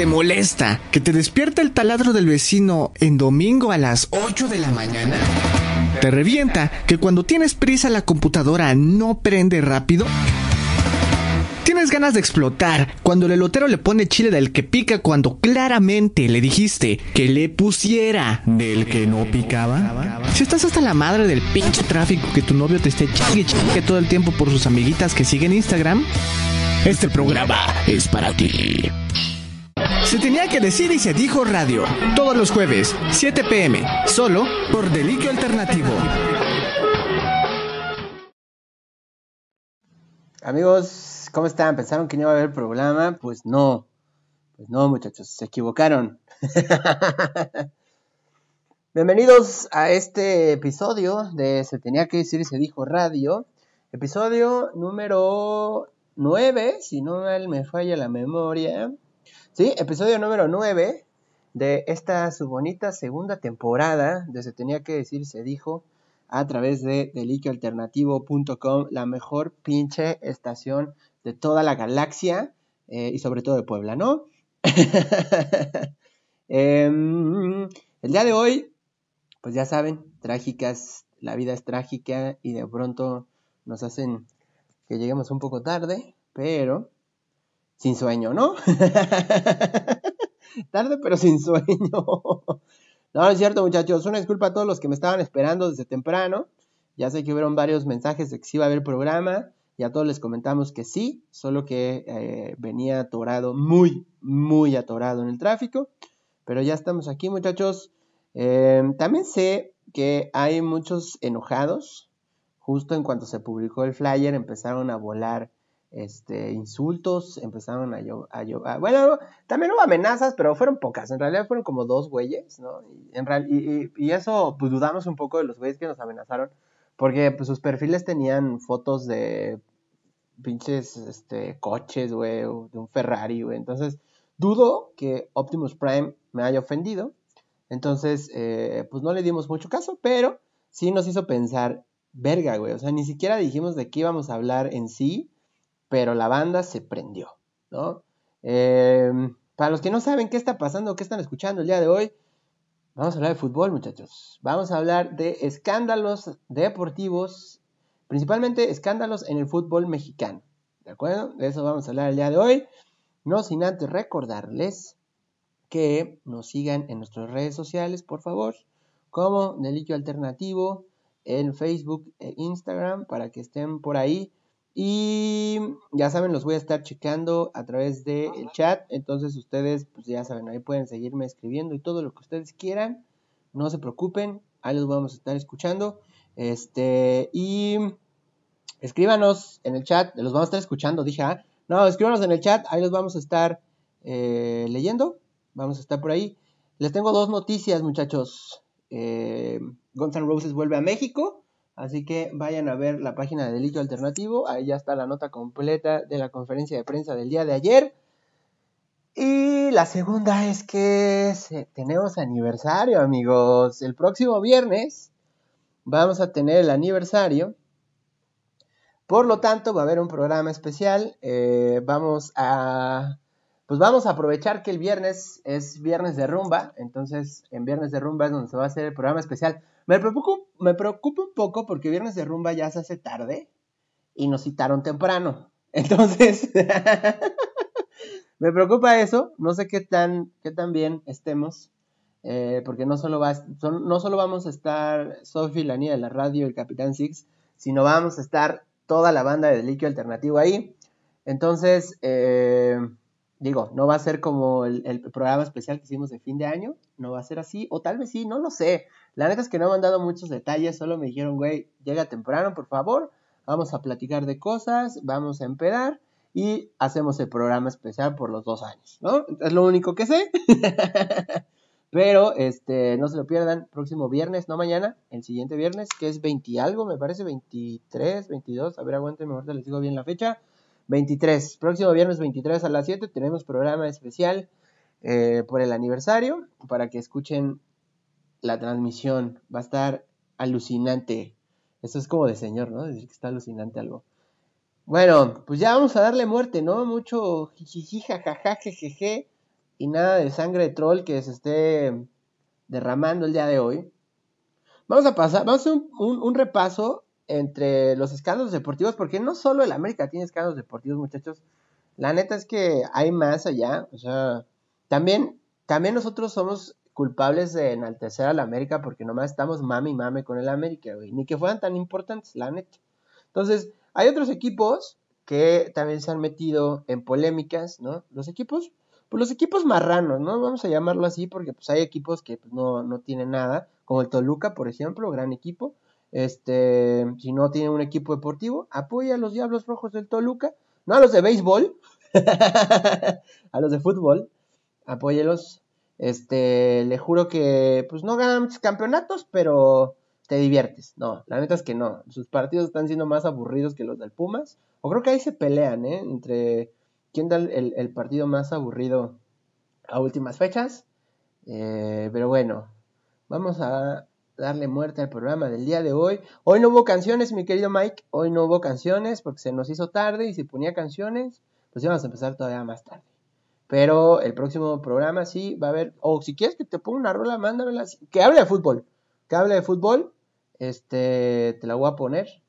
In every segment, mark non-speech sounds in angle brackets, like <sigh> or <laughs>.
¿Te molesta que te despierta el taladro del vecino en domingo a las 8 de la mañana? ¿Te revienta que cuando tienes prisa la computadora no prende rápido? ¿Tienes ganas de explotar cuando el elotero le pone chile del que pica cuando claramente le dijiste que le pusiera del que no picaba? Si estás hasta la madre del pinche tráfico que tu novio te esté chingue chingue todo el tiempo por sus amiguitas que siguen Instagram, este programa es para ti. Se tenía que decir y se dijo radio. Todos los jueves, 7 pm, solo por Deliquio Alternativo. Amigos, ¿cómo están? ¿Pensaron que no iba a haber programa? Pues no. Pues no, muchachos, se equivocaron. <laughs> Bienvenidos a este episodio de Se tenía que decir y se dijo radio. Episodio número 9, si no me falla la memoria. Sí, episodio número 9 de esta su bonita segunda temporada de Se tenía que decir, se dijo a través de deliquioalternativo.com, la mejor pinche estación de toda la galaxia eh, y sobre todo de Puebla, ¿no? <laughs> Em, el día de hoy, pues ya saben, trágicas, la vida es trágica y de pronto nos hacen que lleguemos un poco tarde, pero sin sueño, ¿no? <laughs> Tarde pero sin sueño. no, no es cierto, muchachos. Una disculpa a todos los que me estaban esperando desde temprano. Ya sé que hubieron varios mensajes de que sí iba a haber programa. Y a todos les comentamos que sí, solo que eh, venía atorado, muy, muy atorado en el tráfico. Pero ya estamos aquí, muchachos. Eh, también sé que hay muchos enojados justo en cuanto se publicó el flyer empezaron a volar este, insultos, empezaron a llover. Bueno, también hubo amenazas, pero fueron pocas. En realidad fueron como dos güeyes, ¿no? Y, en y, eso, pues dudamos un poco de los güeyes que nos amenazaron, porque pues, sus perfiles tenían fotos de pinches este, coches, güey, de un Ferrari, güey. Entonces, dudo que Optimus Prime me haya ofendido. Entonces, eh, pues no le dimos mucho caso, pero sí nos hizo pensar verga, güey. O sea, ni siquiera dijimos de qué íbamos a hablar en sí, pero la banda se prendió, ¿no? Em, para los que no saben qué está pasando, qué están escuchando el día de hoy, vamos a hablar de fútbol, muchachos. Vamos a hablar de escándalos deportivos, principalmente escándalos en el fútbol mexicano, ¿de acuerdo? De eso vamos a hablar el día de hoy. No sin antes recordarles que nos sigan en nuestras redes sociales, por favor, como Deliquio Alternativo, en Facebook e Instagram para que estén por ahí. Y ya saben, los voy a estar checando a través del chat. Entonces ustedes, pues ya saben, ahí pueden seguirme escribiendo y todo lo que ustedes quieran. No se preocupen, ahí los vamos a estar escuchando. Este, y escríbanos en el chat, los vamos a estar escuchando, dije, ah, no, escríbanos en el chat, ahí los vamos a estar eh, leyendo. Vamos a estar por ahí. Les tengo dos noticias, muchachos. Eh, Guns N' Roses vuelve a México. Así que vayan a ver la página de Delito Alternativo. Ahí ya está la nota completa de la conferencia de prensa del día de ayer. Y la segunda es que tenemos aniversario, amigos. El próximo viernes vamos a tener el aniversario. Por lo tanto, va a haber un programa especial. Eh, vamos a pues vamos a aprovechar que el viernes es viernes de rumba, entonces en viernes de rumba es donde se va a hacer el programa especial. Me preocupa, me preocupa un poco porque viernes de rumba ya se hace tarde y nos citaron temprano. <laughs> Entonces, me preocupa eso, no sé qué tan, qué tan bien estemos, eh, porque no solo, va, no solo vamos a estar Sophie, la niña de la radio, el Capitán Six, sino vamos a estar toda la banda de Deliquio Alternativo ahí. Entonces, eh, Digo, no va a ser como el, programa especial que hicimos de fin de año, no va a ser así, o tal vez sí, no lo sé. La neta es que no me han dado muchos detalles, solo me dijeron, güey, llega temprano, por favor, vamos a platicar de cosas, vamos a empedar y hacemos el programa especial por los dos años, ¿no? Es lo único que sé. <laughs> Pero, este, no se lo pierdan, próximo viernes, no mañana, el siguiente viernes, que es 20 algo, me parece, 23, 22, a ver, aguántenme, ahorita les digo bien la fecha. 23, próximo viernes 23 a las 7 tenemos programa especial eh, por el aniversario para que escuchen la transmisión. Va a estar alucinante. Eso es como de señor, ¿no? Decir que está alucinante algo. Bueno, pues ya vamos a darle muerte, ¿no? Mucho jijiji, jajaja, jejeje. y nada de sangre de troll que se esté derramando el día de hoy. Vamos a pasar, vamos a hacer un, repaso entre los escándalos deportivos, porque no solo el América tiene escándalos deportivos, muchachos. La neta es que hay más allá. O sea, también, también nosotros somos culpables de enaltecer al América porque nomás estamos mami y mame con el América, güey. Ni que fueran tan importantes, la neta. Entonces, hay otros equipos que también se han metido en polémicas, ¿no? Los equipos, pues los equipos marranos, ¿no? Vamos a llamarlo así porque pues hay equipos que pues, no, no tienen nada como el Toluca, por ejemplo, gran equipo. Este, si no tiene un equipo deportivo, apoya a los Diablos Rojos del Toluca, no a los de béisbol, <laughs> a los de fútbol, apóyelos. Este, le juro que pues no ganan campeonatos, pero te diviertes. No, la neta es que no. Sus partidos están siendo más aburridos que los del Pumas. O creo que ahí se pelean, ¿eh? Entre quién da el, partido más aburrido a últimas fechas. Eh, pero bueno, Vamos a darle muerte al programa del día de hoy. Hoy no hubo canciones, mi querido Mike. Hoy no hubo canciones porque se nos hizo tarde y si ponía canciones, pues íbamos a empezar todavía más tarde. Pero el próximo programa sí va a haber, o si quieres que te ponga una rola, mándamela. Que hable de fútbol. Que hable de fútbol. Este, te la voy a poner.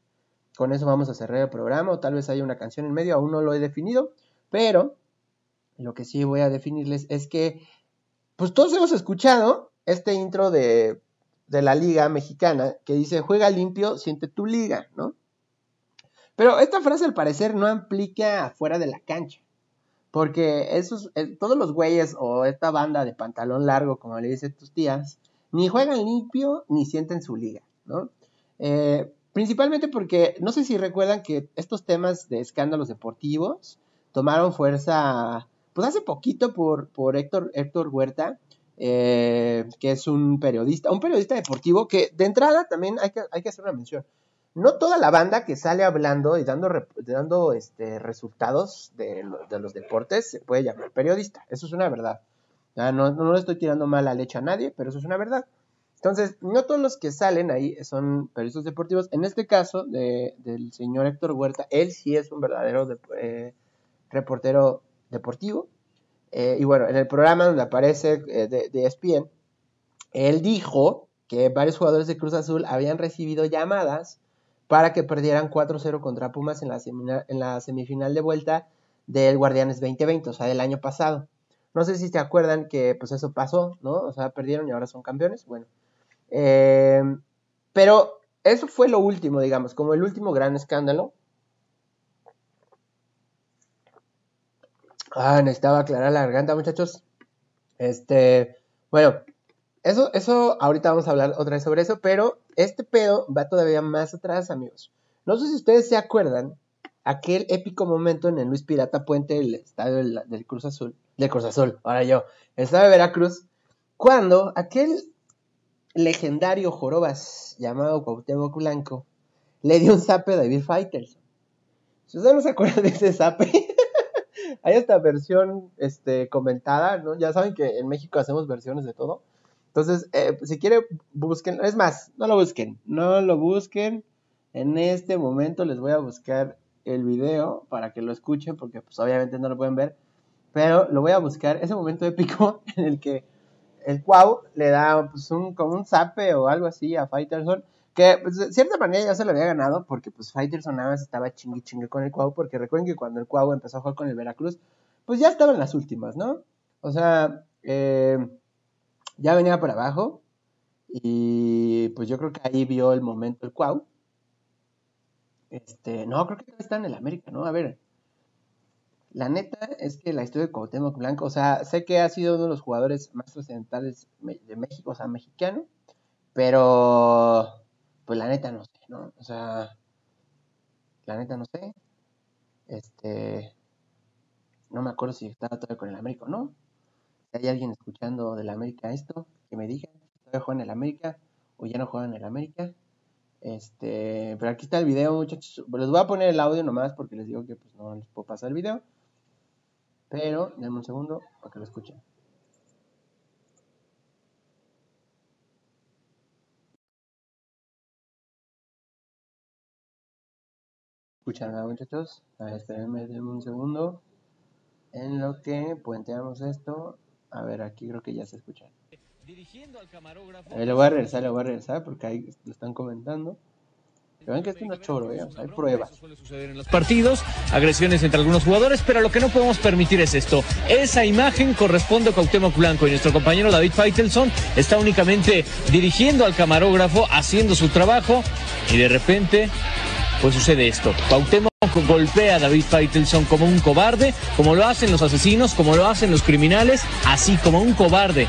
Con eso vamos a cerrar el programa. O tal vez haya una canción en medio, aún no lo he definido. Pero lo que sí voy a definirles es que, pues todos hemos escuchado este intro de, de la liga mexicana que dice, juega limpio, siente tu liga, ¿no? Pero esta frase al parecer no aplica afuera de la cancha. Porque esos, eh, todos los güeyes o esta banda de pantalón largo, como le dicen tus tías, ni juegan limpio ni sienten su liga, ¿no? Eh, principalmente porque, no sé si recuerdan que estos temas de escándalos deportivos tomaron fuerza, pues hace poquito por, por Héctor, Héctor Huerta, eh, que es un periodista, un periodista deportivo que de entrada también hay que, hay que hacer una mención. No toda la banda que sale hablando y dando, dando este, resultados de, los deportes se puede llamar periodista. Eso es una verdad. no, no, le estoy tirando mala leche a nadie, pero eso es una verdad. Entonces, no todos los que salen ahí son periodistas deportivos. En este caso, del señor Héctor Huerta, él sí es un verdadero eh, reportero deportivo. Eh, y bueno, en el programa donde aparece eh, de, de ESPN, él dijo que varios jugadores de Cruz Azul habían recibido llamadas para que perdieran 4-0 contra Pumas en la, semifinal de vuelta del Guardianes 2020, o sea, del año pasado. No sé si se acuerdan que pues eso pasó, ¿no? O sea, perdieron y ahora son campeones. Bueno. Eh, pero eso fue lo último, digamos, como el último gran escándalo. Ah, necesitaba aclarar la garganta, muchachos. Este, bueno, eso, eso, ahorita vamos a hablar otra vez sobre eso, pero este pedo va todavía más atrás, amigos. No sé si ustedes se acuerdan aquel épico momento en el Luis Pirata Puente, el estadio del, Cruz Azul, del Cruz Azul, ahora yo, el estadio de Veracruz, cuando aquel legendario Jorobas llamado Cuauhtémoc Blanco le dio un zape a David Fighters. Si ustedes no se acuerdan de ese zape, <laughs> hay esta versión este, comentada, ¿no? Ya saben que en México hacemos versiones de todo. Entonces, eh, si quiere, busquen. Es más, no lo busquen. No lo busquen. En este momento les voy a buscar el video para que lo escuchen, porque pues obviamente no lo pueden ver. Pero lo voy a buscar. Ese momento épico <laughs> en el que el Cuau le da pues, un, como un zape o algo así a Fighterson que pues, de cierta manera ya se lo había ganado porque pues Fighterson nada más estaba chingue chingue con el Cuau porque recuerden que cuando el Cuau empezó a jugar con el Veracruz pues ya estaba en las últimas, ¿no? O sea, eh, ya venía para abajo y pues yo creo que ahí vio el momento el Cuau. Este, no, creo que está en el América, ¿no? A ver, la neta es que la historia de Cuauhtémoc Blanco, o sea, sé que ha sido uno de los jugadores más trascendentales de México, o sea, mexicano, pero pues la neta no sé, ¿no? O sea, la neta no sé. Este, no me acuerdo si estaba todavía con el América o no. Si hay alguien escuchando del América esto, que me diga si todavía juega en el América o ya no juega en el América. Este, pero aquí está el video, muchachos. Les voy a poner el audio nomás porque les digo que pues no les puedo pasar el video. Pero, denme un segundo para que lo escuchen. Escuchan nada muchachos. A ver, espérenme un segundo. En lo que puenteamos esto A ver, aquí creo que ya se escucha. Ahí le voy a regresar, le voy a regresar porque ahí lo están comentando. ven que esto no es choro, ¿eh? hay pruebas. Suele suceder en los partidos, agresiones entre algunos jugadores, pero lo que no podemos permitir es esto. Esa imagen corresponde a Cuauhtémoc Blanco y nuestro compañero David Feitelson está únicamente dirigiendo al camarógrafo, haciendo su trabajo y de repente pues sucede esto. Cuauhtémoc golpea a David Feitelson como un cobarde, como lo hacen los asesinos, como lo hacen los criminales, así como un cobarde.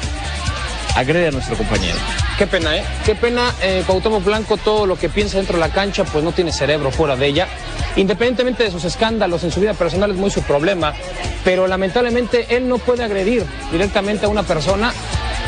Agrede a nuestro compañero. Qué pena, ¿eh? Qué pena, eh, Blanco, todo lo que piensa dentro de la cancha, pues no tiene cerebro fuera de ella. Independientemente de sus escándalos en su vida personal, es muy su problema. Pero lamentablemente él no puede agredir directamente a una persona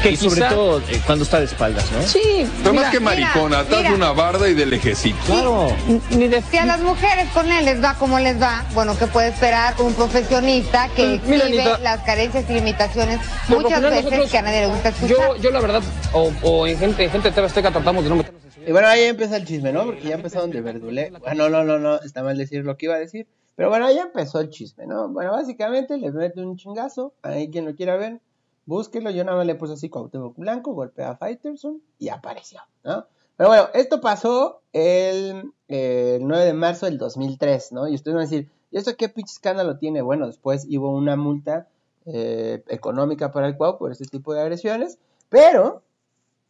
que y sobre quizá- todo eh, cuando está de espaldas, ¿no? Sí, Pero mira, más que maricona, atrás de una barda y del ejército. Claro. ni de Si a las mujeres con él les va como les va, bueno, ¿qué puede esperar un profesionista que mira, exhibe Anita. las carencias y limitaciones muchas veces nosotros- que a nadie le gusta escuchar? Yo, yo la verdad, o, o en gente, en gente de Azteca tratamos de no meternos en. Y bueno, ahí empieza el chisme, ¿no? Porque ya empezaron de verdulé. Bueno, no, no, no, está mal decir lo que iba a decir. Pero bueno, ahí empezó el chisme, ¿no? Bueno, básicamente le mete un chingazo. Ahí quien lo quiera ver, búsquelo. Yo nada más le puse así Cuauhtémoc Blanco, golpea a Fighterson y apareció, ¿no? Pero bueno, esto pasó el, eh, el 9 de marzo del 2003, ¿no? Y ustedes van a decir, ¿y esto qué pinche escándalo tiene? Bueno, después hubo una multa eh, económica para el Cuau por este tipo de agresiones. Pero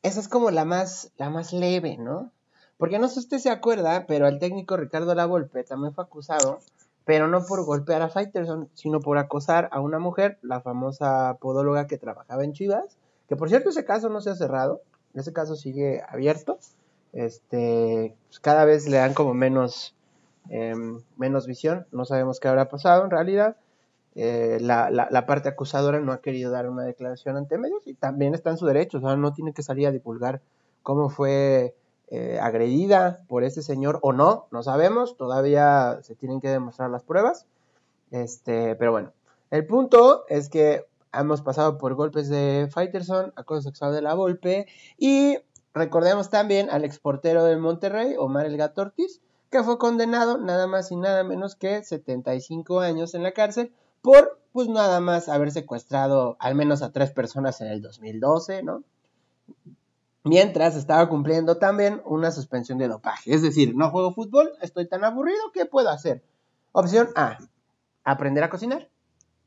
esa es como la más, la más leve, ¿no? Porque no sé si usted se acuerda, pero el técnico Ricardo Lavolpe también fue acusado, pero no por golpear a Fighterson, sino por acosar a una mujer, la famosa podóloga que trabajaba en Chivas, que por cierto ese caso no se ha cerrado, ese caso sigue abierto, este, pues, cada vez le dan como menos, em, menos visión, no sabemos qué habrá pasado en realidad, eh, la, la, la parte acusadora no ha querido dar una declaración ante medios y también está en su derecho, o sea, no tiene que salir a divulgar cómo fue eh, agredida por este señor o no, no sabemos, todavía se tienen que demostrar las pruebas, este, pero bueno, el punto es que hemos pasado por golpes de Fighterson, acoso sexual de la Volpe y recordemos también al exportero del Monterrey, Omar El Gato Ortiz, que fue condenado nada más y nada menos que 75 años en la cárcel por, pues nada más haber secuestrado al menos a tres personas en el 2012, ¿no? Mientras estaba cumpliendo también una suspensión de dopaje. Es decir, no juego fútbol, estoy tan aburrido, ¿qué puedo hacer? Opción A, aprender a cocinar.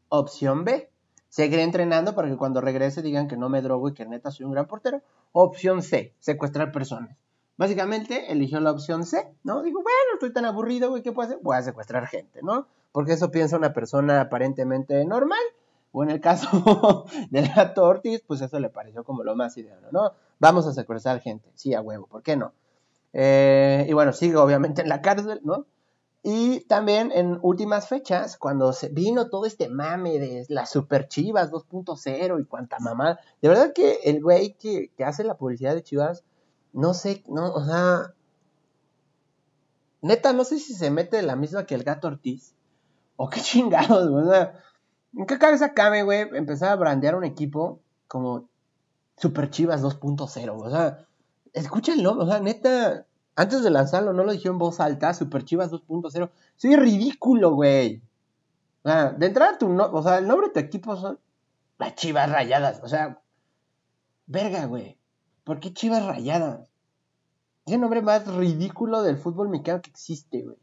Opción B, seguir entrenando para que cuando regrese digan que no me drogo y que neta soy un gran portero. Opción C, secuestrar personas. Básicamente eligió la opción C, ¿no? Dijo, bueno, estoy tan aburrido, güey, ¿qué puedo hacer? Voy a secuestrar gente, ¿no? Porque eso piensa una persona aparentemente normal. En el caso <laughs> del gato Ortiz, pues eso le pareció como lo más ideal, ¿no? Vamos a secuestrar gente, sí, a huevo, ¿por qué no? Eh, y bueno, sigue obviamente en la cárcel, ¿no? Y también en últimas fechas, cuando se vino todo este mame de las Super Chivas 2.0 y cuanta mamá, de verdad que el güey que, hace la publicidad de Chivas, no sé, no, o sea, neta, no sé si se mete la misma que el gato Ortiz, o qué <laughs> chingados, o sea, ¿en qué cabeza cabe, güey, empezar a brandear un equipo como Super Chivas 2.0, o sea, escúchenlo, o sea, neta, antes de lanzarlo no lo dije en voz alta, Super Chivas 2.0, soy ridículo, güey. O sea, de entrada tu no, o sea, el nombre de tu equipo son las Chivas Rayadas, o sea, verga, güey. ¿Por qué Chivas Rayadas? Es el nombre más ridículo del fútbol mexicano que existe, güey.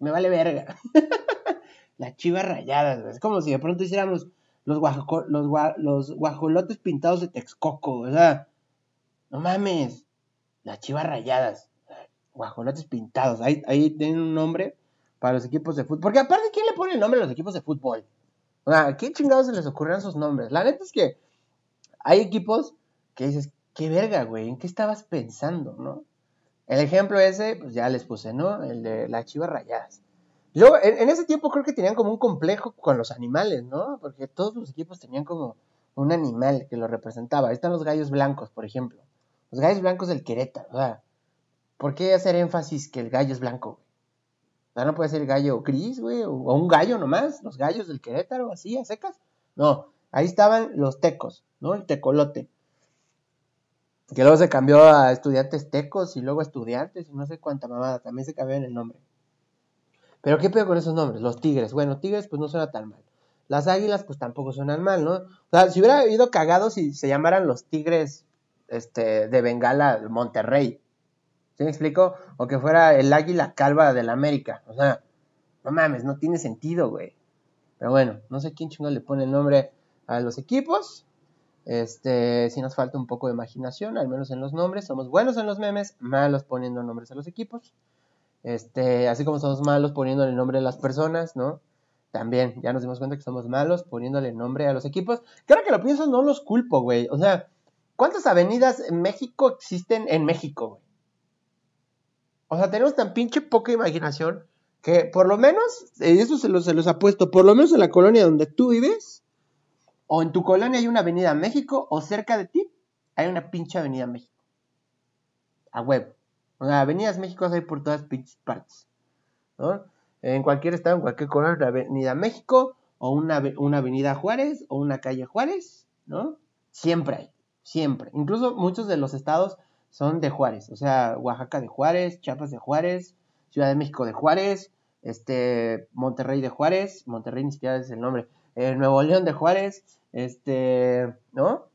Me vale verga. <laughs> las Chivas Rayadas, güey. Es como si de pronto hiciéramos los, guajolotes pintados de Texcoco, o sea, no mames. Las Chivas Rayadas. Guajolotes pintados. Ahí, ahí tienen un nombre para los equipos de fútbol. Porque aparte, ¿quién le pone el nombre a los equipos de fútbol? O sea, ¿a ¿qué chingados se les ocurrieron sus nombres? La neta es que hay equipos que dices, qué verga, güey, ¿en qué estabas pensando, no? El ejemplo ese, pues ya les puse, ¿no? El de las chivas rayadas. Yo, en, en ese tiempo creo que tenían como un complejo con los animales, ¿no? Porque todos los equipos tenían como un animal que lo representaba. Ahí están los gallos blancos, por ejemplo. Los gallos blancos del Querétaro, o sea, ¿por qué hacer énfasis que el gallo es blanco? O sea, no puede ser el gallo gris, güey, o, o un gallo nomás, los gallos del Querétaro, así, a secas. No, ahí estaban los tecos, ¿no? El tecolote. Que luego se cambió a estudiantes tecos y luego estudiantes y no sé cuánta mamada, también se cambió en el nombre. Pero ¿qué pedo con esos nombres? Los tigres. Bueno, tigres pues no suena tan mal. Las águilas, pues tampoco suenan mal, ¿no? O sea, si hubiera habido cagado si se llamaran los tigres este, de Bengala Monterrey. ¿Sí me explico? O que fuera el águila calva del América. O sea, no mames, no tiene sentido, güey. Pero bueno, no sé quién chingo le pone el nombre a los equipos. Este, si nos falta un poco de imaginación, al menos en los nombres. Somos buenos en los memes, malos poniendo nombres a los equipos. Este, así como somos malos poniendo el nombre a las personas, ¿no? También, ya nos dimos cuenta que somos malos poniéndole nombre a los equipos. Claro que lo pienso, no los culpo, güey. O sea, ¿cuántas avenidas en México existen en México, güey? O sea, tenemos tan pinche poca imaginación que por lo menos, y eso se los, se los por lo menos en la colonia donde tú vives, o en tu colonia hay una avenida México, o cerca de ti hay una pinche avenida México. A huevo. O sea, avenidas México hay por todas partes. ¿no? En cualquier estado, en cualquier colonia, una avenida México, o una, una avenida Juárez, o una calle Juárez, ¿no? Siempre hay, siempre. Incluso muchos de los estados son de Juárez. O sea, Oaxaca de Juárez, Chiapas de Juárez, Ciudad de México de Juárez, este, Monterrey de Juárez, Monterrey ni siquiera es el nombre, eh, Nuevo León de Juárez, este, ¿no?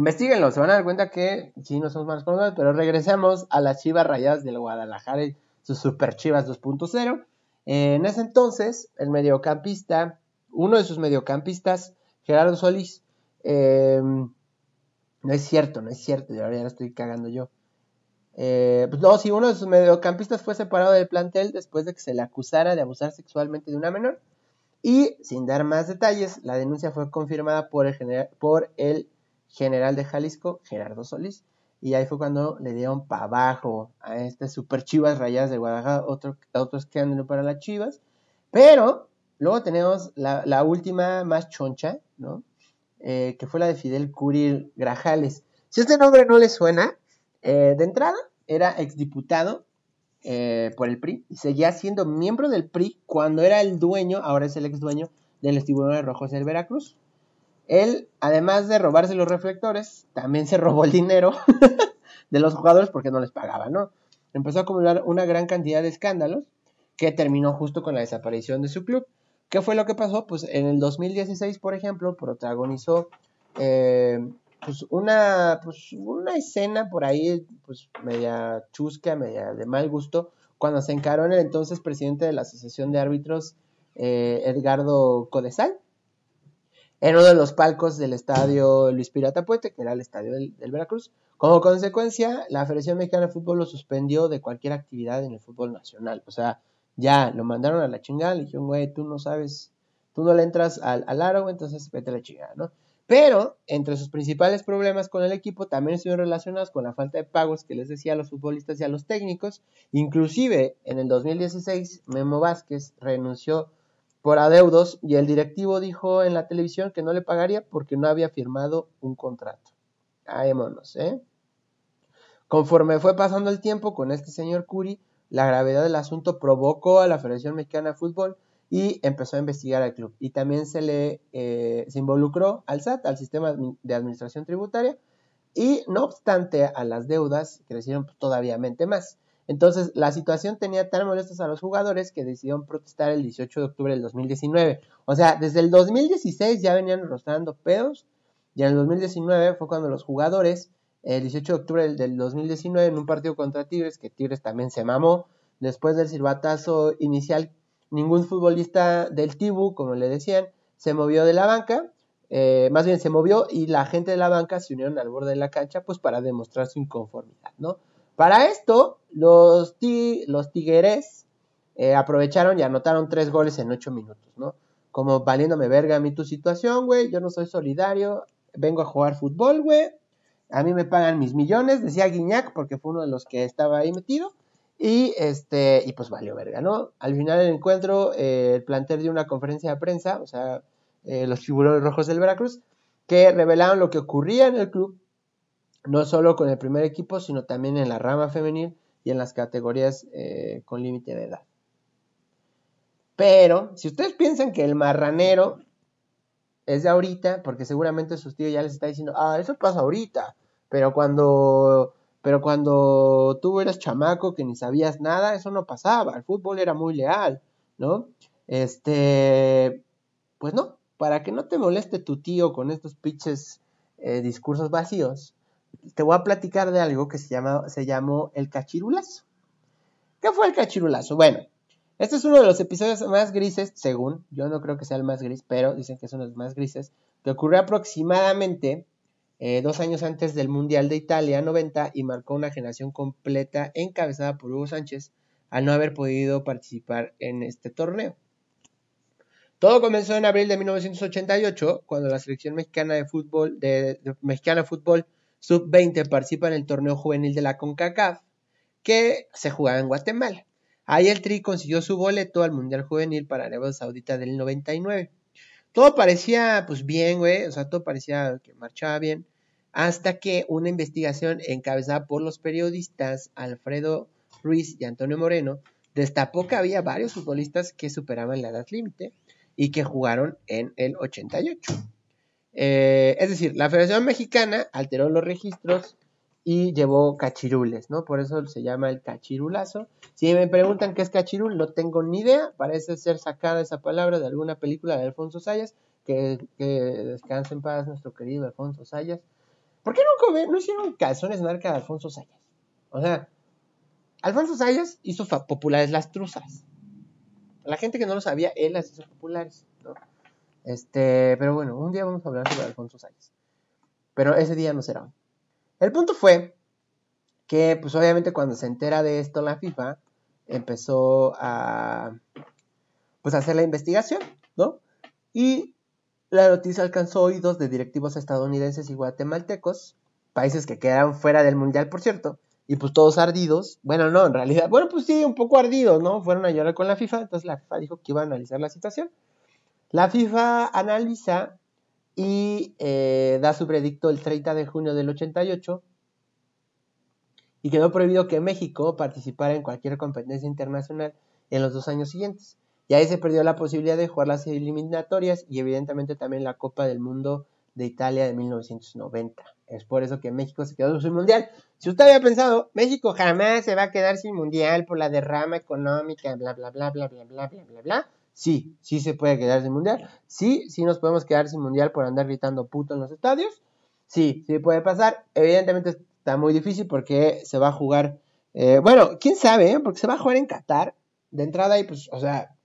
Investíguenlo, se van a dar cuenta que sí, no somos más conocidos, pero regresemos a las chivas rayadas del Guadalajara y sus super chivas 2.0. en ese entonces, el mediocampista, uno de sus mediocampistas, Gerardo Solís, eh, no es cierto, no es cierto, ya lo estoy cagando yo. Eh, pues no, si uno de sus mediocampistas fue separado del plantel después de que se le acusara de abusar sexualmente de una menor. Y sin dar más detalles, la denuncia fue confirmada por el, por el general de Jalisco, Gerardo Solís. Y ahí fue cuando le dieron para abajo a estas super chivas rayadas de Guadalajara, otro, otro escándalo para las chivas. Pero luego tenemos la, última más choncha, ¿no? Eh, que fue la de Fidel Curil Grajales. Si este nombre no le suena, eh, de entrada era exdiputado eh, por el PRI y seguía siendo miembro del PRI cuando era el dueño, ahora es el ex dueño de los tiburones rojos del Veracruz. Él, además de robarse los reflectores, también se robó el dinero <laughs> de los jugadores porque no les pagaba, ¿no? Empezó a acumular una gran cantidad de escándalos que terminó justo con la desaparición de su club. ¿Qué fue lo que pasó? Pues en el 2016, por ejemplo, protagonizó eh, pues una, pues una escena por ahí, pues media chusca, media de mal gusto, cuando se encaró en el entonces presidente de la Asociación de Árbitros, eh, Edgardo Codesal, en uno de los palcos del estadio Luis Pirata Puente, que era el estadio del, Veracruz. Como consecuencia, la Federación Mexicana de Fútbol lo suspendió de cualquier actividad en el fútbol nacional. O sea, ya lo mandaron a la chingada, le dijeron, güey, tú no sabes, tú no le entras al, al aro, entonces vete a la chingada, ¿no? Pero entre sus principales problemas con el equipo también estuvieron relacionados con la falta de pagos que les decía a los futbolistas y a los técnicos. Inclusive en el 2016 Memo Vázquez renunció por adeudos y el directivo dijo en la televisión que no le pagaría porque no había firmado un contrato. Aémonos, ¿eh? Conforme fue pasando el tiempo con este señor Curi, la gravedad del asunto provocó a la Federación Mexicana de Fútbol y empezó a investigar al club. Y también se le eh, se involucró al SAT, al sistema de administración tributaria, y no obstante a las deudas crecieron todavía más. Entonces la situación tenía tan molestos a los jugadores que decidieron protestar el 18 de octubre del 2019. O sea, desde el 2016 ya venían rostrando pedos, y en el 2019 fue cuando los jugadores, el 18 de octubre del 2019, en un partido contra Tigres, que Tigres también se mamó, después del silbatazo inicial ningún futbolista del Tibu, como le decían, se movió de la banca, eh, más bien se movió y la gente de la banca se unieron al borde de la cancha pues para demostrar su inconformidad, ¿no? Para esto, los, ti los tigueres eh, aprovecharon y anotaron tres goles en ocho minutos, ¿no? Como valiéndome verga a mí tu situación, güey, yo no soy solidario, vengo a jugar fútbol, güey, a mí me pagan mis millones, decía Guiñac, porque fue uno de los que estaba ahí metido, y este, y pues valió verga, ¿no? Al final del encuentro, eh, el plantel dio una conferencia de prensa, o sea, eh, los tiburones rojos del Veracruz, que revelaron lo que ocurría en el club, no solo con el primer equipo, sino también en la rama femenil y en las categorías eh, con límite de edad. Pero, si ustedes piensan que el marranero es de ahorita, porque seguramente sus tíos ya les está diciendo, ah, eso pasa ahorita, pero cuando pero cuando tú eras chamaco que ni sabías nada, eso no pasaba. El fútbol era muy leal, ¿no? Este, pues no, para que no te moleste tu tío con estos pinches eh, discursos vacíos, te voy a platicar de algo que se, llama, se llamó el cachirulazo. ¿Qué fue el cachirulazo? Bueno, este es uno de los episodios más grises, según, yo no creo que sea el más gris, pero dicen que es uno de los más grises, que ocurrió aproximadamente eh, dos años antes del Mundial de Italia 90 y marcó una generación completa encabezada por Hugo Sánchez al no haber podido participar en este torneo. Todo comenzó en abril de 1988, cuando la selección mexicana de fútbol, de, mexicana de fútbol sub-20 participa en el torneo juvenil de la CONCACAF, que se jugaba en Guatemala. Ahí el Tri consiguió su boleto al Mundial Juvenil para Arabia Saudita del 99. Todo parecía, pues bien, güey, o sea, todo parecía que marchaba bien, hasta que una investigación encabezada por los periodistas Alfredo Ruiz y Antonio Moreno destapó que había varios futbolistas que superaban la edad límite y que jugaron en el 88. Eh, es decir, la Federación Mexicana alteró los registros y llevó cachirules, ¿no? Por eso se llama el cachirulazo. Si me preguntan qué es cachirul, no tengo ni idea. Parece ser sacada esa palabra de alguna película de Alfonso Sayas. Que, que descanse en paz nuestro querido Alfonso Sayas. ¿Por qué nunca no hicieron calzones marca de Alfonso Sayas? O sea, Alfonso Sayas hizo populares las truzas. La gente que no lo sabía, él las hizo populares, ¿no? Este, pero bueno, un día vamos a hablar sobre Alfonso Sáenz. Pero ese día no será. El punto fue que, pues obviamente cuando se entera de esto la FIFA, empezó a, pues, a hacer la investigación, ¿no? Y la noticia alcanzó oídos de directivos estadounidenses y guatemaltecos, países que quedaron fuera del mundial, por cierto, y pues todos ardidos, bueno, no, en realidad, bueno, pues sí, un poco ardidos, ¿no? Fueron a llorar con la FIFA, entonces la FIFA dijo que iba a analizar la situación. La FIFA analiza y eh, da su predicto el 30 de junio del 88 y quedó prohibido que México participara en cualquier competencia internacional en los dos años siguientes. Y ahí se perdió la posibilidad de jugar las eliminatorias y evidentemente también la Copa del Mundo de Italia de 1990. Es por eso que México se quedó sin mundial. Si usted había pensado, México jamás se va a quedar sin mundial por la derrama económica, bla, bla, bla, bla, bla, bla, bla, bla, bla. Sí, sí se puede quedar sin mundial. Sí, sí nos podemos quedar sin mundial por andar gritando puto en los estadios. Sí, sí puede pasar. Evidentemente está muy difícil porque se va a jugar. Eh, bueno, quién sabe, ¿eh? porque se va a jugar en Qatar. De entrada, y pues, o sea,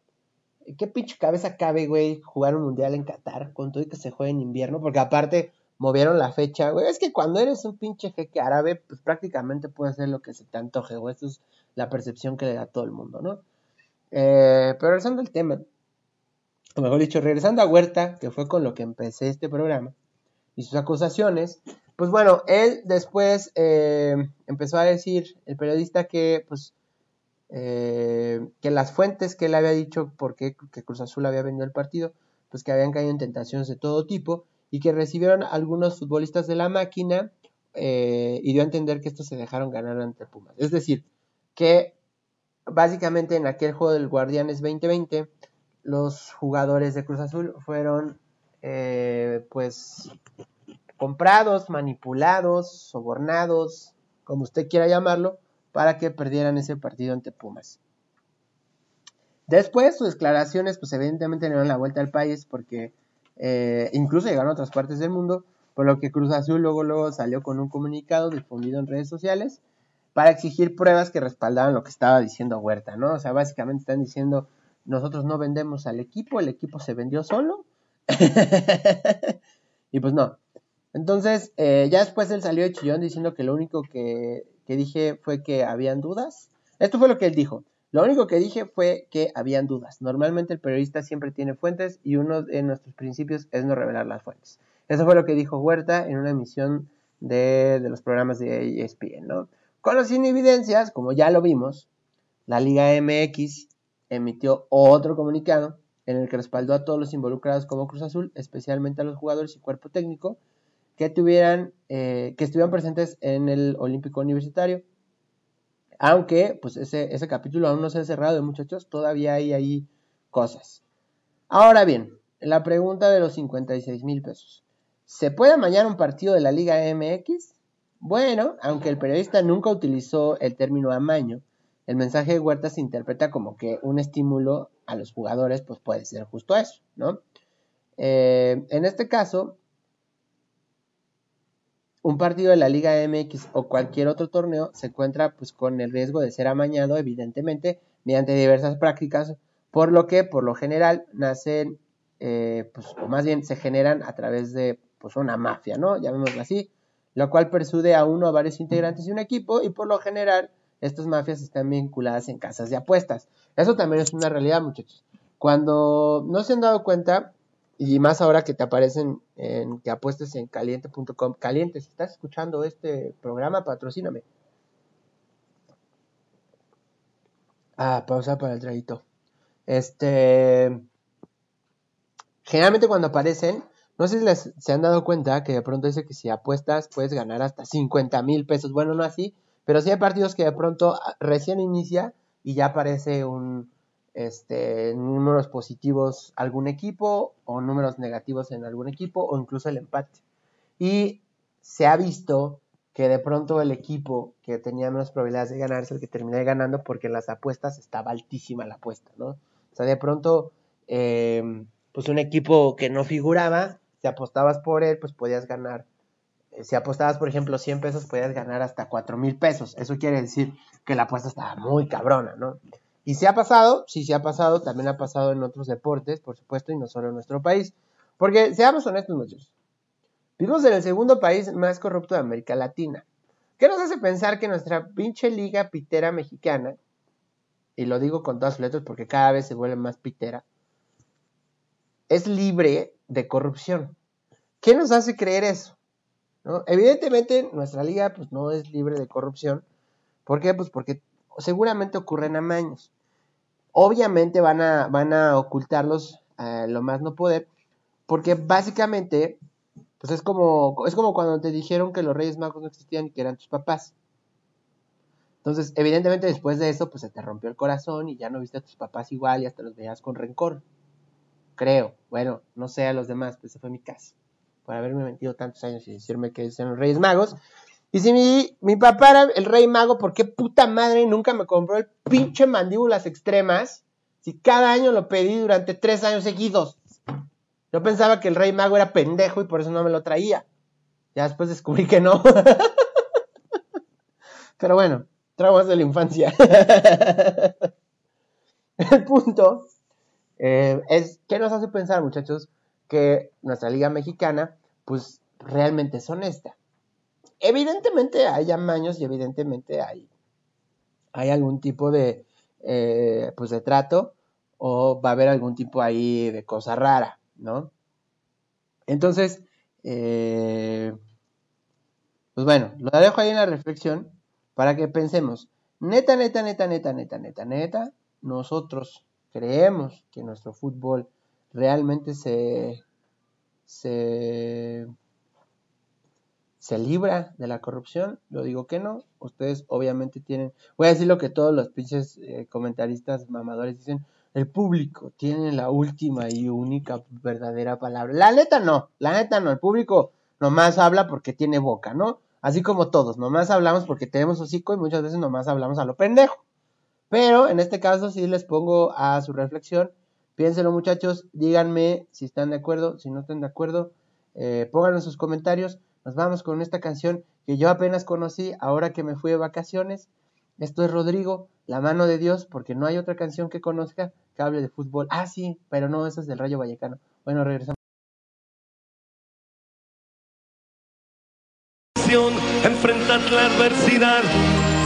¿qué pinche cabeza cabe, güey, jugar un mundial en Qatar con todo y que se juegue en invierno? Porque aparte movieron la fecha, güey. Es que cuando eres un pinche jeque árabe, pues prácticamente puede hacer lo que se te antoje, güey. Eso es la percepción que le da todo el mundo, ¿no? Eh, pero regresando al tema, o mejor dicho, regresando a Huerta, que fue con lo que empecé este programa, y sus acusaciones, pues bueno, él después eh, empezó a decir, el periodista, que pues eh, que las fuentes que él había dicho por qué que Cruz Azul había vendido el partido, pues que habían caído en tentaciones de todo tipo y que recibieron algunos futbolistas de la máquina y dio a entender que estos se dejaron ganar ante Pumas. Es decir, que básicamente en aquel juego del Guardianes 2020 los jugadores de Cruz Azul fueron eh, pues comprados, manipulados, sobornados, como usted quiera llamarlo, para que perdieran ese partido ante Pumas. Después sus declaraciones pues evidentemente dieron la vuelta al país porque eh, incluso llegaron a otras partes del mundo, por lo que Cruz Azul luego, luego salió con un comunicado difundido en redes sociales para exigir pruebas que respaldaban lo que estaba diciendo Huerta, ¿no? O sea, básicamente están diciendo, nosotros no vendemos al equipo, el equipo se vendió solo. <laughs> y pues no. Entonces, eh, ya después él salió de chillón diciendo que lo único que, que dije fue que habían dudas. Esto fue lo que él dijo. Lo único que dije fue que habían dudas. Normalmente el periodista siempre tiene fuentes y uno de nuestros principios es no revelar las fuentes. Eso fue lo que dijo Huerta en una emisión de, los programas de ESPN, ¿no? Con las evidencias, como ya lo vimos, la Liga MX emitió otro comunicado en el que respaldó a todos los involucrados como Cruz Azul, especialmente a los jugadores y cuerpo técnico que tuvieran, eh, que estuvieran presentes en el Olímpico Universitario aunque, pues ese, capítulo aún no se ha cerrado, muchachos, todavía hay ahí cosas. Ahora bien, la pregunta de los 56 mil pesos. ¿Se puede amañar un partido de la Liga MX? Bueno, aunque el periodista nunca utilizó el término amaño, el mensaje de Huerta se interpreta como que un estímulo a los jugadores, pues puede ser justo eso, ¿no? Eh, en este caso, un partido de la Liga MX o cualquier otro torneo se encuentra pues con el riesgo de ser amañado, evidentemente, mediante diversas prácticas, por lo que por lo general nacen, eh, pues, o más bien se generan a través de pues una mafia, ¿no? Llamémoslo así, lo cual persuade a uno o varios integrantes de un equipo y por lo general estas mafias están vinculadas en casas de apuestas. Eso también es una realidad, muchachos. Cuando no se han dado cuenta, y más ahora que te aparecen en que apuestes en caliente.com. Caliente, si estás escuchando este programa, patrocíname. Ah, pausa para el traguito. Este. Generalmente cuando aparecen, no sé si les, se han dado cuenta que de pronto dice que si apuestas puedes ganar hasta 50 mil pesos. Bueno, no así, pero sí hay partidos que de pronto ah, recién inicia y ya aparece un, este, números positivos algún equipo o números negativos en algún equipo o incluso el empate. Y se ha visto que de pronto el equipo que tenía menos probabilidades de ganar es el que termina ganando porque en las apuestas estaba altísima la apuesta, ¿no? O sea, de pronto, eh, pues un equipo que no figuraba, si apostabas por él, pues podías ganar. Eh, si apostabas, por ejemplo, 100 pesos, podías ganar hasta 4 mil pesos. Eso quiere decir que la apuesta estaba muy cabrona, ¿no? Y se ha pasado, sí se ha pasado, también ha pasado en otros deportes, por supuesto, y no solo en nuestro país. Porque seamos honestos, muchachos. Vivimos en el segundo país más corrupto de América Latina. ¿Qué nos hace pensar que nuestra pinche liga pitera mexicana, y lo digo con todas sus letras porque cada vez se vuelve más pitera, es libre de corrupción? ¿Qué nos hace creer eso? Evidentemente nuestra liga pues, no es libre de corrupción. ¿Por qué? Pues porque seguramente ocurren amaños. Obviamente van a, van a ocultarlos a lo más no poder, porque básicamente, pues es como, es como cuando te dijeron que los Reyes Magos no existían y que eran tus papás. Entonces, evidentemente después de eso, pues se te rompió el corazón y ya no viste a tus papás igual y hasta los veías con rencor. Creo. Bueno, no sé a los demás, pues ese fue mi caso. Por haberme mentido tantos años y decirme que eran los Reyes Magos. Y si mi, mi papá era el rey mago, ¿por qué puta madre nunca me compró el pinche mandíbulas extremas? Si cada año lo pedí durante tres años seguidos. Yo pensaba que el rey mago era pendejo y por eso no me lo traía. Ya después descubrí que no. <laughs> Pero bueno, traumas de la infancia. <laughs> el punto eh, es que nos hace pensar, muchachos, que nuestra liga mexicana, pues realmente es honesta. Evidentemente hay amaños y evidentemente hay, hay algún tipo de, eh, pues de trato o va a haber algún tipo ahí de cosa rara, ¿no? Entonces, eh, pues bueno, lo dejo ahí en la reflexión para que pensemos, neta, neta, neta, neta, neta, neta, neta, nosotros creemos que nuestro fútbol realmente se, se se libra de la corrupción, lo digo que no, ustedes obviamente tienen, voy a decir lo que todos los pinches eh, comentaristas mamadores dicen, el público tiene la última y única verdadera palabra. La neta no, la neta no, el público nomás habla porque tiene boca, ¿no? Así como todos, nomás hablamos porque tenemos hocico y muchas veces nomás hablamos a lo pendejo. Pero en este caso sí les pongo a su reflexión, piénsenlo muchachos, díganme si están de acuerdo, si no están de acuerdo, eh, pónganlo en sus comentarios. Nos vamos con esta canción que yo apenas conocí ahora que me fui de vacaciones. Esto es Rodrigo, La mano de Dios, porque no hay otra canción que conozca que hable de fútbol. Ah, sí, pero no, esa es del Rayo Vallecano. Bueno, regresamos. Enfrentar la adversidad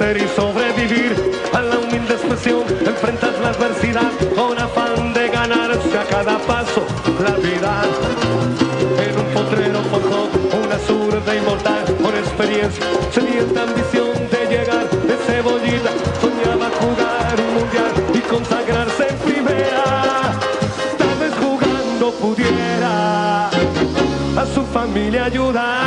Y sobrevivir a la humilde expresión. Enfrentas la adversidad con afán de ganarse a cada paso la vida. En un potrero forjó una zurda inmortal con experiencia, sedienta ambición de llegar de cebollita. Soñaba jugar un mundial y consagrarse en primera. Tal vez jugando pudiera a su familia ayudar.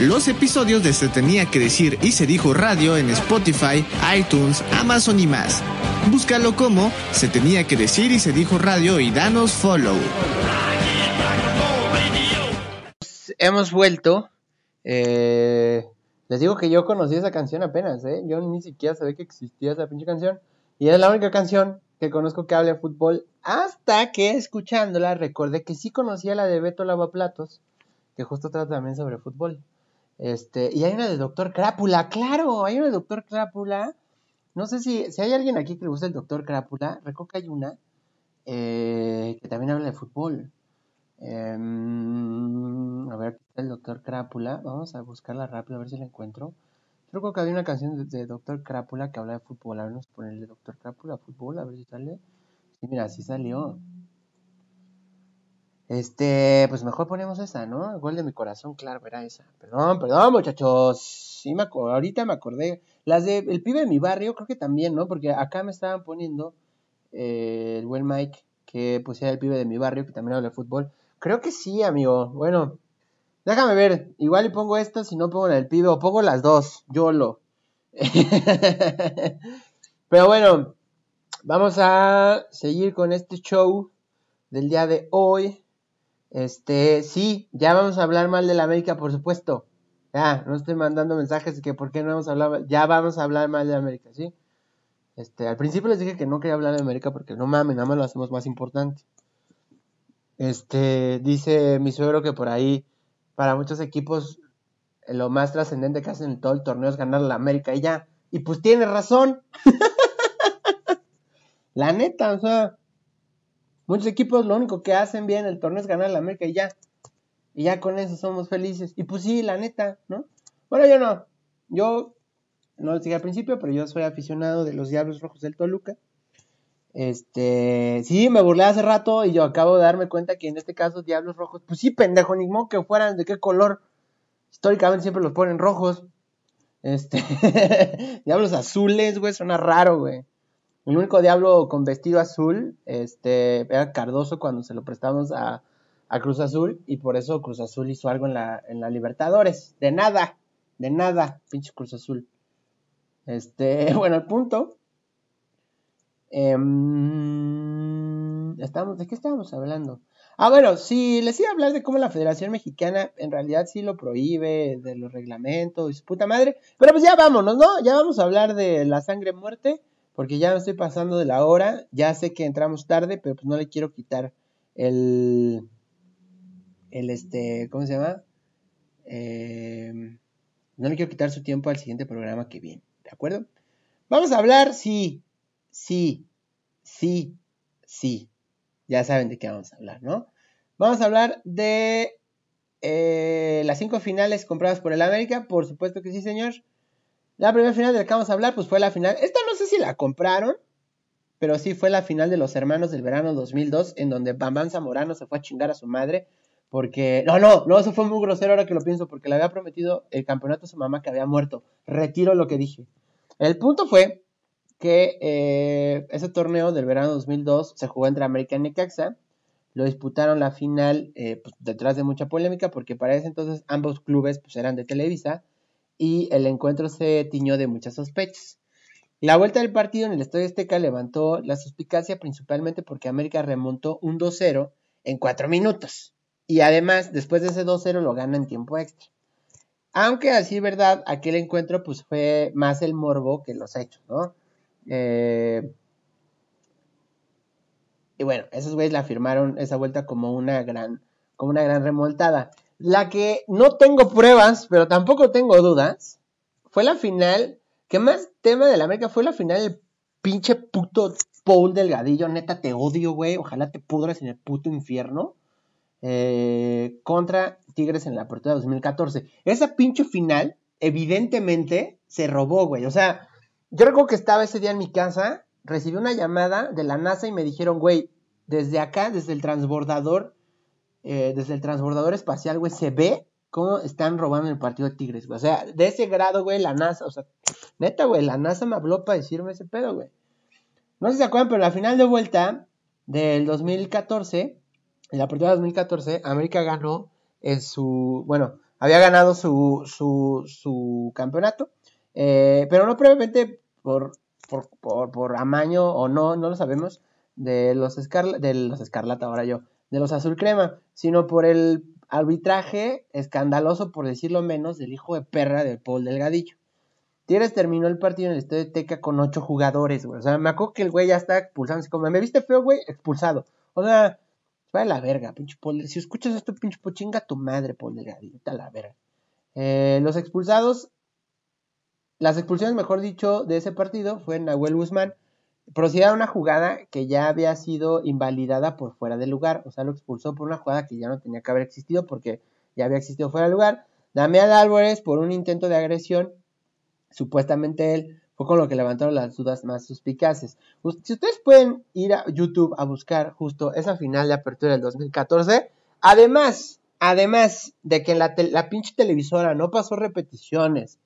Los episodios de Se tenía que decir y se dijo radio en Spotify, iTunes, Amazon y más. Búscalo como Se tenía que decir y se dijo radio y danos follow. Hemos vuelto. Eh, les digo que yo conocí esa canción apenas, ¿eh? Yo ni siquiera sabía que existía esa pinche canción. Y es la única canción que conozco que habla de fútbol. Hasta que escuchándola recordé que sí conocía la de Beto Lavaplatos. Que justo trata también sobre fútbol. Este, y hay una de Doctor Crápula, claro, hay una de Doctor Crápula. No sé si, si hay alguien aquí que le gusta el Doctor Crápula, recuerdo que hay una eh, que también habla de fútbol. Em, a ver, aquí está el Doctor Crápula. Vamos a buscarla rápido a ver si la encuentro. Yo creo que había una canción de, Doctor Crápula que habla de fútbol. A ver, vamos a ponerle Doctor Crápula fútbol, a ver si sale. Sí, mira, sí salió. Este, pues mejor ponemos esa, ¿no? El gol de mi corazón, claro, era esa. Perdón, perdón, muchachos. Sí, me ahorita me acordé. Las de El pibe de mi barrio, creo que también, ¿no? Porque acá me estaban poniendo eh, el buen Mike que pusiera el pibe de mi barrio, que también habla de fútbol. Creo que sí, amigo. Bueno, déjame ver. Igual y pongo esta, si no pongo la del pibe, o pongo las dos. Yo lo. <laughs> Pero bueno, vamos a seguir con este show del día de hoy. Este, sí, ya vamos a hablar mal de la América, por supuesto. Ya, no estoy mandando mensajes de que por qué no vamos a hablar. Ya vamos a hablar mal de la América, ¿sí? Este, al principio les dije que no quería hablar de América porque no mames, nada más lo hacemos más importante. Este, dice mi suegro que por ahí, para muchos equipos, lo más trascendente que hacen en todo el torneo es ganar la América y ya. Y pues tiene razón. <laughs> la neta, o sea, muchos equipos lo único que hacen bien en el torneo es ganar la América y ya. Y ya con eso somos felices. Y pues sí, la neta, ¿no? Bueno, yo no. Yo no lo dije al principio, pero yo soy aficionado de los Diablos Rojos del Toluca. Este, sí, me burlé hace rato y yo acabo de darme cuenta que en este caso Diablos Rojos, pues sí, pendejo, ni modo que fueran de qué color. Históricamente siempre los ponen rojos. Este, <laughs> Diablos azules, güey, suena raro, güey. El único diablo con vestido azul, este, era Cardoso cuando se lo prestamos a, a Cruz Azul y por eso Cruz Azul hizo algo en la, en la Libertadores. De nada, de nada, pinche Cruz Azul. Este, <laughs> bueno, el punto. em, estamos, ¿De qué estábamos hablando? Ah, bueno, sí, les iba a hablar de cómo la Federación Mexicana en realidad sí lo prohíbe, de los reglamentos y su puta madre. Pero pues ya vámonos, ¿no? Ya vamos a hablar de la sangre muerte, porque ya me estoy pasando de la hora. Ya sé que entramos tarde, pero pues no le quiero quitar el. El este. ¿Cómo se llama? Em, no le quiero quitar su tiempo al siguiente programa que viene. ¿De acuerdo? Vamos a hablar, sí, sí, sí, sí. Ya saben de qué vamos a hablar, ¿no? Vamos a hablar de eh, las cinco finales compradas por el América. Por supuesto que sí, señor. La primera final de la que vamos a hablar, pues fue la final. Esta no sé si la compraron, pero sí fue la final de los hermanos del verano 2002, en donde Bambán Zamorano se fue a chingar a su madre. Porque, no, no, no, eso fue muy grosero ahora que lo pienso, porque le había prometido el campeonato a su mamá que había muerto. Retiro lo que dije. El punto fue que eh, ese torneo del verano 2002 se jugó entre América y Necaxa. Lo disputaron la final eh, pues, detrás de mucha polémica, porque para ese entonces ambos clubes pues, eran de Televisa y el encuentro se tiñó de muchas sospechas. La vuelta del partido en el Estadio Azteca levantó la suspicacia principalmente porque América remontó un 2-0 en 4 minutos. Y además, después de ese 2-0 lo gana en tiempo extra. Aunque así, verdad, aquel encuentro pues fue más el morbo que los hechos, ¿no? Eh, y bueno, esos güeyes la firmaron esa vuelta como una gran, como una gran remoltada. La que no tengo pruebas, pero tampoco tengo dudas, fue la final, que más tema de la América fue la final del pinche puto Paul Delgadillo, neta te odio, güey, ojalá te pudras en el puto infierno. Eh, contra Tigres en la apertura de 2014. Esa pinche final, evidentemente, se robó, güey. O sea, yo recuerdo que estaba ese día en mi casa, recibí una llamada de la NASA y me dijeron, güey, desde acá, desde el transbordador, eh, desde el transbordador espacial, güey, se ve cómo están robando el partido de Tigres, güey. O sea, de ese grado, güey, la NASA, o sea, neta, güey, la NASA me habló para decirme ese pedo, güey. No sé si se acuerdan, pero la final de vuelta del 2014 en la apertura de 2014, América ganó en su, bueno, había ganado su, su, su campeonato, eh, pero no previamente por, por, por, por, amaño o no, no lo sabemos, de los, escarla, de los escarlata, ahora yo, de los azul crema, sino por el arbitraje escandaloso, por decirlo menos, del hijo de perra de Paul Delgadillo. Tigres terminó el partido en el estadio de Teca con ocho jugadores, güey. O sea, me acuerdo que el güey ya está expulsando, así como, me viste feo, güey, expulsado. O sea, Va a la verga, pinche Paul. Si escuchas esto, pinche pochinga tu madre, Paul Delgadillo. a la verga. Eh, los expulsados, las expulsiones, mejor dicho, de ese partido fue Nahuel Guzmán. Procedía a una jugada que ya había sido invalidada por fuera del lugar. O sea, lo expulsó por una jugada que ya no tenía que haber existido porque ya había existido fuera del lugar. Damián Álvarez por un intento de agresión. Supuestamente él fue con lo que levantaron las dudas más suspicaces. Si ustedes pueden ir a YouTube a buscar justo esa final de apertura del 2014, además, además de que la, la pinche televisora no pasó repeticiones,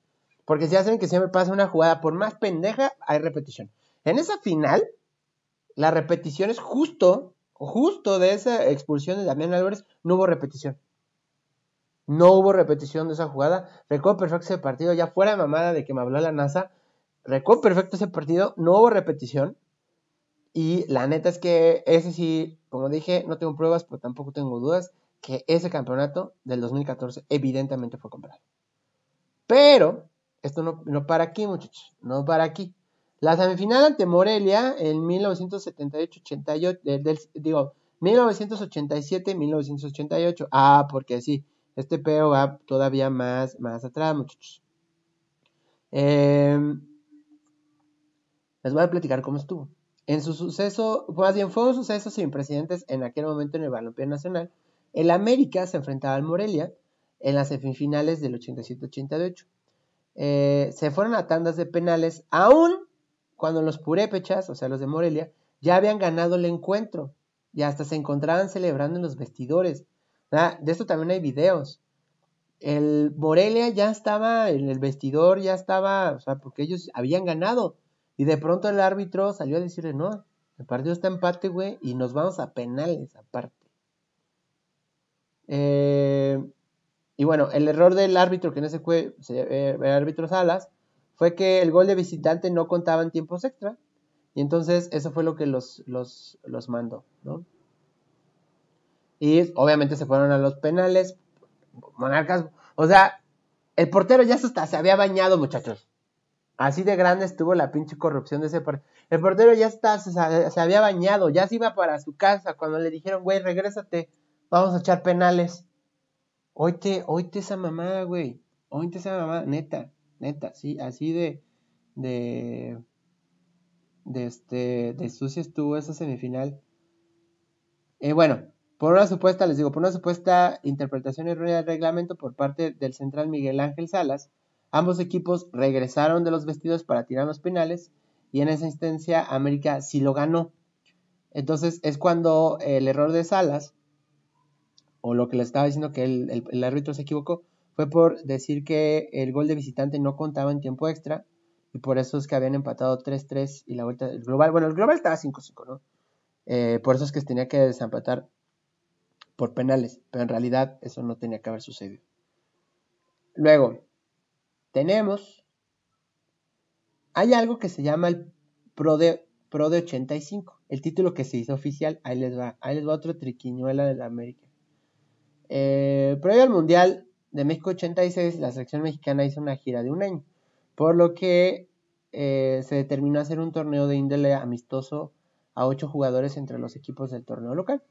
porque si hacen que siempre pasa una jugada, por más pendeja, hay repetición. En esa final, la repetición es justo, justo de esa expulsión de Damián Álvarez, no hubo repetición. No hubo repetición de esa jugada. Recuerdo perfecto ese partido, ya fuera mamada de que me habló la NASA Recuerdo perfecto ese partido, no hubo repetición. Y la neta es que ese sí, como dije, no tengo pruebas, pero tampoco tengo dudas que ese campeonato del 2014 evidentemente fue comprado. Pero esto no, no para aquí, muchachos, no para aquí. La semifinal ante Morelia en 1978-88, del- del- digo, 1987-1988. Ah, porque sí, este peo va todavía más, más atrás, muchachos. Em, les voy a platicar cómo estuvo. En su suceso, más bien fue un suceso sin precedentes en aquel momento en el balompié nacional. El América se enfrentaba al Morelia en las semifinales del 87-88. Eh, se fueron a tandas de penales, aún cuando los purépechas, o sea, los de Morelia, ya habían ganado el encuentro y hasta se encontraban celebrando en los vestidores. Ah, de esto también hay videos. El Morelia ya estaba en el vestidor, ya estaba, o sea, porque ellos habían ganado. Y de pronto el árbitro salió a decirle, no, el partido está empate, güey, y nos vamos a penales aparte. Eh, y bueno, el error del árbitro, que en ese fue eh, el árbitro Salas, fue que el gol de visitante no contaba en tiempos extra. Y entonces eso fue lo que los, los, los mandó, ¿no? Y obviamente se fueron a los penales. Monarcas, o sea, el portero ya hasta se había bañado, muchachos. Así de grande estuvo la pinche corrupción de ese portero. El portero ya está, se, se había bañado, ya se iba para su casa cuando le dijeron, güey, regrésate, vamos a echar penales. Oíte, oíte esa mamá, güey. Oíte esa mamá, neta, neta, sí, así de, de, este, de estuvo esa semifinal. Eh, bueno, por una supuesta, les digo, por una supuesta interpretación errónea del reglamento por parte del central Miguel Ángel Salas, ambos equipos regresaron de los vestidos para tirar los penales y en esa instancia América sí lo ganó. Entonces es cuando el error de Salas, o lo que le estaba diciendo que el, el, el árbitro se equivocó, fue por decir que el gol de visitante no contaba en tiempo extra y por eso es que habían empatado 3-3 y la vuelta del global, bueno, el global estaba 5-5, ¿no? Eh, por eso es que tenía que desempatar por penales, pero en realidad eso no tenía que haber sucedido. Luego, tenemos, hay algo que se llama el Pro de, Pro de 85, el título que se hizo oficial, ahí les va, ahí les va otro triquiñuela de la América. Eh, previo al Mundial de México 86, la selección mexicana hizo una gira de un año, por lo que eh, se determinó hacer un torneo de índole amistoso a ocho jugadores entre los equipos del torneo local.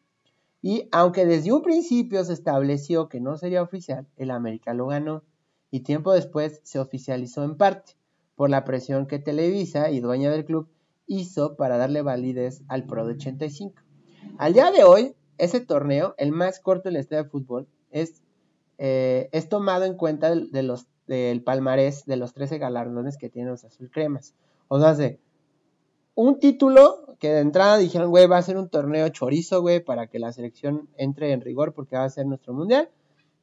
Y aunque desde un principio se estableció que no sería oficial, el América lo ganó y tiempo después se oficializó en parte por la presión que Televisa y dueña del club hizo para darle validez al Pro de 85. Al día de hoy, ese torneo, el más corto de la historia de fútbol, es, eh, es tomado en cuenta de los, del palmarés de los 13 galardones que tienen los azul cremas. O sea, un título que de entrada dijeron, güey, va a ser un torneo chorizo, güey, para que la selección entre en rigor porque va a ser nuestro mundial.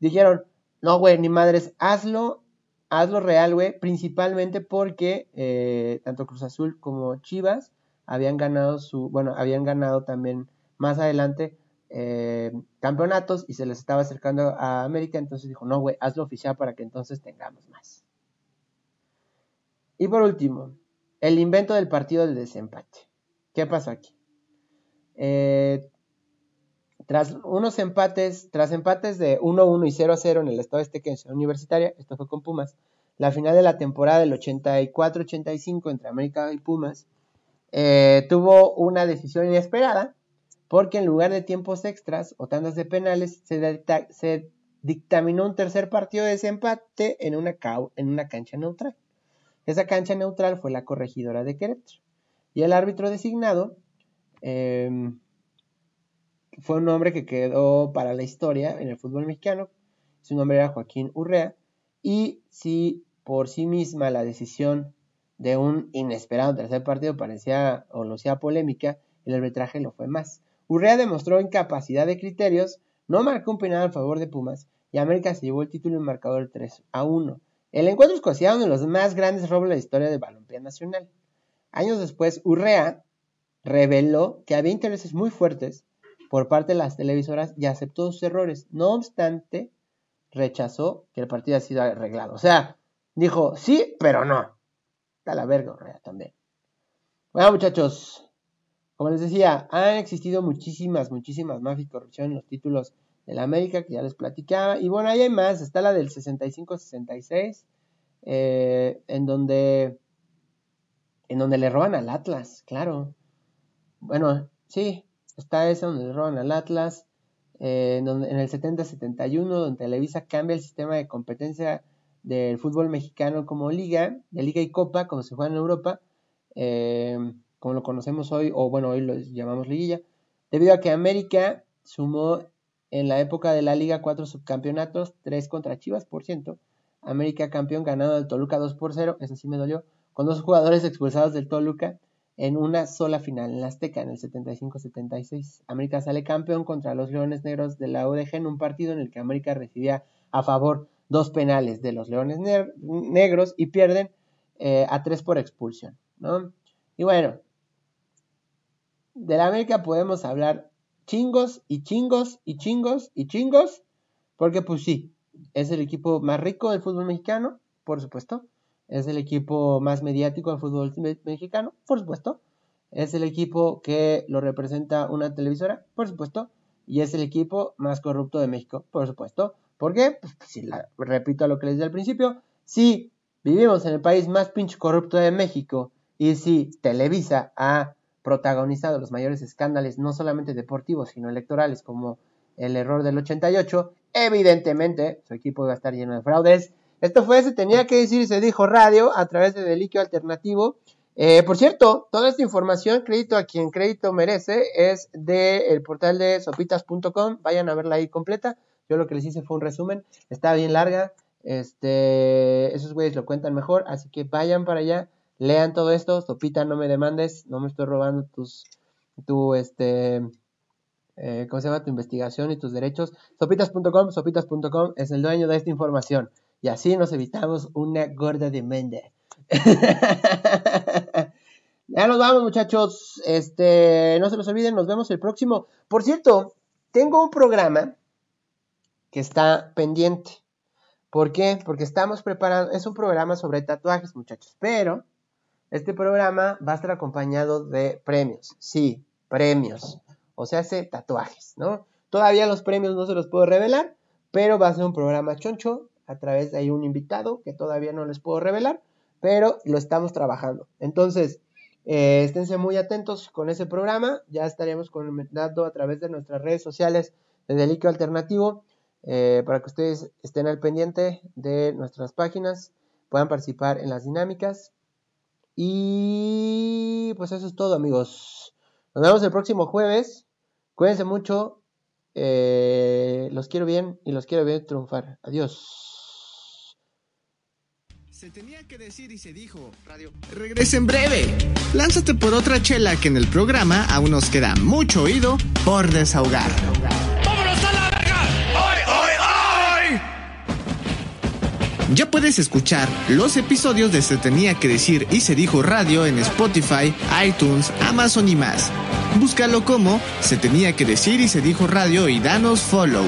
Dijeron, no, güey, ni madres, hazlo, hazlo real, güey, principalmente porque eh, tanto Cruz Azul como Chivas habían ganado su, bueno, habían ganado también más adelante eh, campeonatos y se les estaba acercando a América, entonces dijo, no, güey, hazlo oficial para que entonces tengamos más. Y por último, el invento del partido del desempate. ¿Qué pasó aquí? Eh, tras unos empates, tras empates de 1-1 y 0-0 en el estado Azteca en Ciudad Universitaria, esto fue con Pumas, la final de la temporada del 84-85 entre América y Pumas, eh, tuvo una decisión inesperada, porque en lugar de tiempos extras o tandas de penales, se, dictaminó un tercer partido de desempate en una, en una cancha neutral. Esa cancha neutral fue la corregidora de Querétaro. Y el árbitro designado eh, fue un hombre que quedó para la historia en el fútbol mexicano. Su nombre era Joaquín Urrea. Y si por sí misma la decisión de un inesperado tercer partido parecía o sea polémica, el arbitraje lo fue más. Urrea demostró incapacidad de criterios, no marcó un penal a favor de Pumas y América se llevó el título en marcador 3 a 1. El encuentro es considerado uno de los más grandes robos de la historia del balompié nacional. Años después, Urrea reveló que había intereses muy fuertes por parte de las televisoras y aceptó sus errores. No obstante, rechazó que el partido haya sido arreglado. O sea, dijo sí, pero no. Está la verga, Urrea también. Bueno, muchachos, como les decía, han existido muchísimas, muchísimas mafias y corrupción en los títulos de la América, que ya les platicaba. Y bueno, ahí hay más. Está la del 65-66, eh, en donde en donde le roban al Atlas, claro. Bueno, sí, está esa donde le roban al Atlas. eh, en, el 70-71, donde Televisa cambia el sistema de competencia del fútbol mexicano como liga, de liga y copa, como se juega en Europa, eh, como lo conocemos hoy, o bueno, hoy lo llamamos liguilla, debido a que América sumó en la época de la liga cuatro subcampeonatos, tres contra Chivas, por ciento. América campeón ganado del Toluca 2 por 0, eso sí me dolió, con dos jugadores expulsados del Toluca en una sola final en la Azteca en el 75-76. América sale campeón contra los Leones Negros de la UDG en un partido en el que América recibía a favor dos penales de los Leones ne Negros y pierden eh, a tres por expulsión. ¿no? Y bueno, de la América podemos hablar chingos y chingos y chingos y chingos, porque pues sí, es el equipo más rico del fútbol mexicano, por supuesto. Es el equipo más mediático del fútbol mexicano, por supuesto. Es el equipo que lo representa una televisora, por supuesto. Y es el equipo más corrupto de México, por supuesto. ¿Por qué? Pues, si la, repito lo que les dije al principio. Si vivimos en el país más pinche corrupto de México y si Televisa ha protagonizado los mayores escándalos, no solamente deportivos, sino electorales, como el error del 88, evidentemente su equipo iba a estar lleno de fraudes. Esto fue, se tenía que decir, se dijo radio a través de Deliquio Alternativo. Eh, por cierto, toda esta información, crédito a quien crédito merece, es del portal de sopitas.com. Vayan a verla ahí completa. Yo lo que les hice fue un resumen. Está bien larga. Este, esos güeyes lo cuentan mejor. Así que vayan para allá. Lean todo esto. Sopita, no me demandes. No me estoy robando tus, tu, este, eh, ¿cómo se llama? Tu investigación y tus derechos. Sopitas.com, sopitas.com es el dueño de esta información. Y así nos evitamos una gorda demanda. <laughs> ya nos vamos, muchachos. Este, no se los olviden, nos vemos el próximo. Por cierto, tengo un programa que está pendiente. ¿Por qué? Porque estamos preparando, es un programa sobre tatuajes, muchachos, pero este programa va a estar acompañado de premios. Sí, premios. O sea, hace tatuajes, ¿no? Todavía los premios no se los puedo revelar, pero va a ser un programa choncho a través de ahí un invitado que todavía no les puedo revelar, pero lo estamos trabajando. Entonces, eh, esténse muy atentos con ese programa. Ya estaremos comentando a través de nuestras redes sociales de Deliquio Alternativo eh, para que ustedes estén al pendiente de nuestras páginas, puedan participar en las dinámicas. Y pues eso es todo, amigos. Nos vemos el próximo jueves. Cuídense mucho. Eh, los quiero bien y los quiero ver triunfar. Adiós. Se tenía que decir y se dijo. Radio. Regresa en breve. Lánzate por otra chela que en el programa aún nos queda mucho oído por desahogar. ¡Vámonos a la Ya puedes escuchar los episodios de Se tenía que decir y se dijo radio en Spotify, iTunes, Amazon y más. Búscalo como Se tenía que decir y se dijo radio y danos follow.